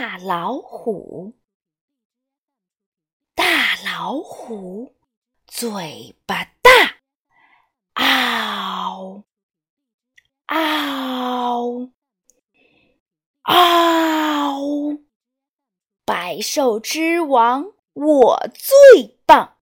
大老虎。大老虎嘴巴大。嗷嗷嗷。百兽之王我最棒。